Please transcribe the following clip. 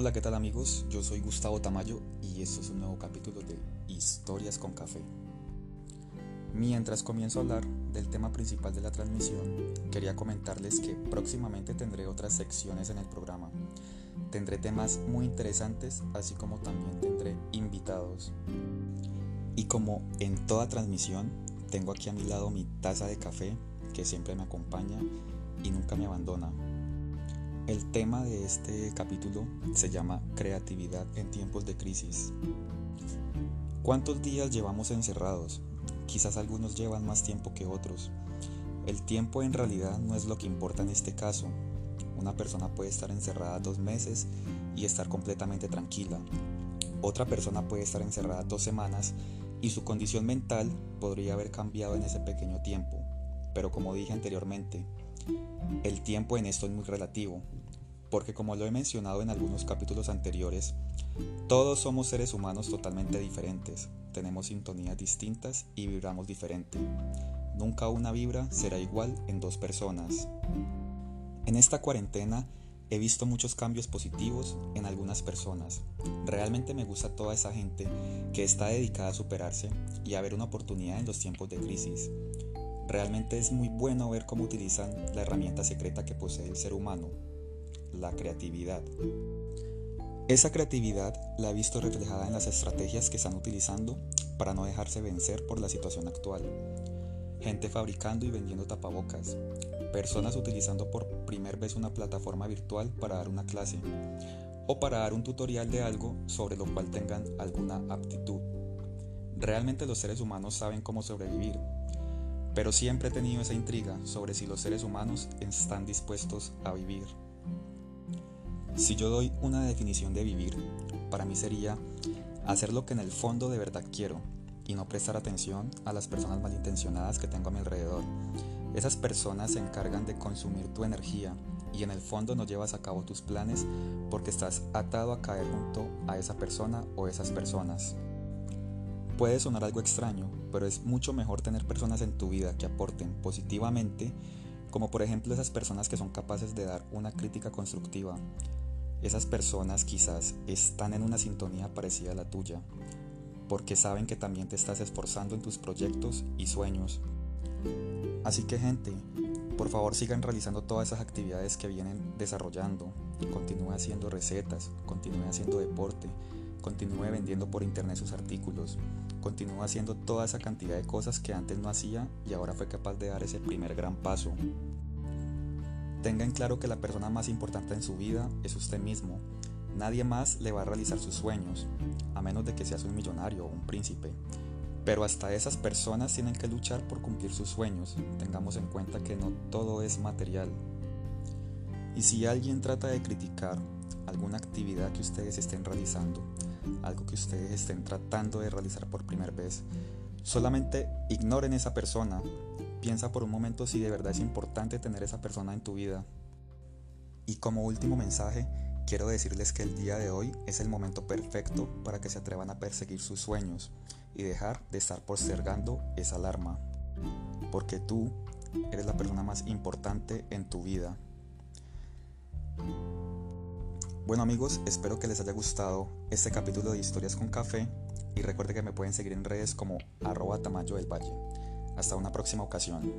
Hola, ¿qué tal amigos? Yo soy Gustavo Tamayo y esto es un nuevo capítulo de Historias con Café. Mientras comienzo a hablar del tema principal de la transmisión, quería comentarles que próximamente tendré otras secciones en el programa. Tendré temas muy interesantes, así como también tendré invitados. Y como en toda transmisión, tengo aquí a mi lado mi taza de café que siempre me acompaña y nunca me abandona. El tema de este capítulo se llama Creatividad en tiempos de crisis. ¿Cuántos días llevamos encerrados? Quizás algunos llevan más tiempo que otros. El tiempo en realidad no es lo que importa en este caso. Una persona puede estar encerrada dos meses y estar completamente tranquila. Otra persona puede estar encerrada dos semanas y su condición mental podría haber cambiado en ese pequeño tiempo. Pero como dije anteriormente, el tiempo en esto es muy relativo, porque como lo he mencionado en algunos capítulos anteriores, todos somos seres humanos totalmente diferentes, tenemos sintonías distintas y vibramos diferente. Nunca una vibra será igual en dos personas. En esta cuarentena he visto muchos cambios positivos en algunas personas. Realmente me gusta toda esa gente que está dedicada a superarse y a ver una oportunidad en los tiempos de crisis. Realmente es muy bueno ver cómo utilizan la herramienta secreta que posee el ser humano, la creatividad. Esa creatividad la he visto reflejada en las estrategias que están utilizando para no dejarse vencer por la situación actual. Gente fabricando y vendiendo tapabocas, personas utilizando por primera vez una plataforma virtual para dar una clase o para dar un tutorial de algo sobre lo cual tengan alguna aptitud. Realmente los seres humanos saben cómo sobrevivir pero siempre he tenido esa intriga sobre si los seres humanos están dispuestos a vivir. Si yo doy una definición de vivir, para mí sería hacer lo que en el fondo de verdad quiero y no prestar atención a las personas malintencionadas que tengo a mi alrededor. Esas personas se encargan de consumir tu energía y en el fondo no llevas a cabo tus planes porque estás atado a caer junto a esa persona o esas personas. Puede sonar algo extraño, pero es mucho mejor tener personas en tu vida que aporten positivamente, como por ejemplo esas personas que son capaces de dar una crítica constructiva. Esas personas quizás están en una sintonía parecida a la tuya, porque saben que también te estás esforzando en tus proyectos y sueños. Así que gente, por favor sigan realizando todas esas actividades que vienen desarrollando. Continúe haciendo recetas, continúe haciendo deporte, continúe vendiendo por internet sus artículos, continúe haciendo toda esa cantidad de cosas que antes no hacía y ahora fue capaz de dar ese primer gran paso. Tenga en claro que la persona más importante en su vida es usted mismo. Nadie más le va a realizar sus sueños, a menos de que seas un millonario o un príncipe. Pero hasta esas personas tienen que luchar por cumplir sus sueños. Tengamos en cuenta que no todo es material. Y si alguien trata de criticar alguna actividad que ustedes estén realizando, algo que ustedes estén tratando de realizar por primera vez, solamente ignoren esa persona. Piensa por un momento si de verdad es importante tener esa persona en tu vida. Y como último mensaje, quiero decirles que el día de hoy es el momento perfecto para que se atrevan a perseguir sus sueños y dejar de estar postergando esa alarma. Porque tú eres la persona más importante en tu vida. Bueno amigos, espero que les haya gustado este capítulo de Historias con Café y recuerden que me pueden seguir en redes como arroba tamayo del valle. Hasta una próxima ocasión.